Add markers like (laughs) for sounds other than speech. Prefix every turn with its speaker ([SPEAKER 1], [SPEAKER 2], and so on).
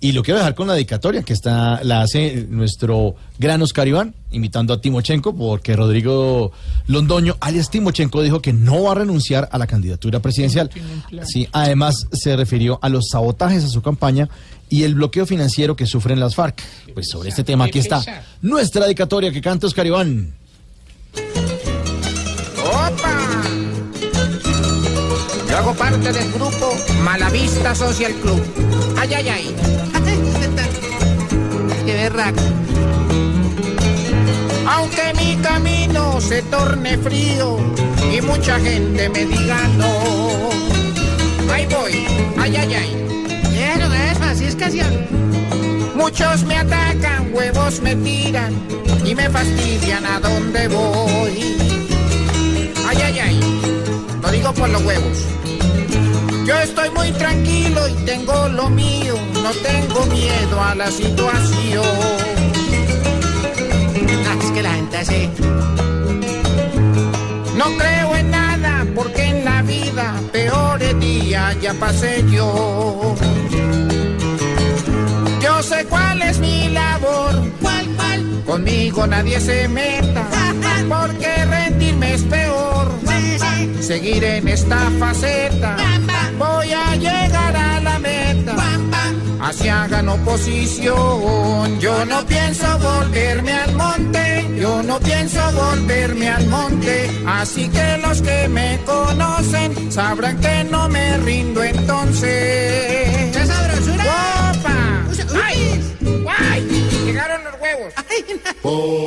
[SPEAKER 1] Y lo quiero dejar con la dedicatoria que está, la hace nuestro gran Oscar Iván, invitando a Timochenko, porque Rodrigo Londoño, alias Timochenko, dijo que no va a renunciar a la candidatura presidencial. Sí, además se refirió a los sabotajes a su campaña y el bloqueo financiero que sufren las FARC. Pues sobre este tema aquí está nuestra dedicatoria que canta Oscar Iván.
[SPEAKER 2] ¡Opa! Yo hago parte del grupo Malavista Social Club. Ay, ay, ay. (laughs) Qué berraco. Aunque mi camino se torne frío y mucha gente me diga no. Ahí voy. Ay, ay, ay.
[SPEAKER 3] Es así es casi.
[SPEAKER 2] Muchos me atacan, huevos me tiran y me fastidian a dónde voy. Ay, ay, ay. Lo digo por los huevos. Yo estoy muy tranquilo y tengo lo mío. No tengo miedo a la situación.
[SPEAKER 3] Ah, es que la gente hace.
[SPEAKER 2] No creo en nada porque en la vida peores días ya pasé yo. Yo sé cuál es mi labor.
[SPEAKER 3] ¿Cuál, cuál?
[SPEAKER 2] Conmigo nadie se meta. (laughs) Seguir en esta faceta.
[SPEAKER 3] Bam, bam.
[SPEAKER 2] Voy a llegar a la meta. Así hagan oposición. Yo no pienso volverme al monte. Yo no pienso volverme al monte. Así que los que me conocen sabrán que no me rindo entonces.
[SPEAKER 3] ¡Qué sabrosura!
[SPEAKER 2] ¡Opa! ¡Ay! ¡Guay! Llegaron los huevos.
[SPEAKER 3] Ay,
[SPEAKER 4] Por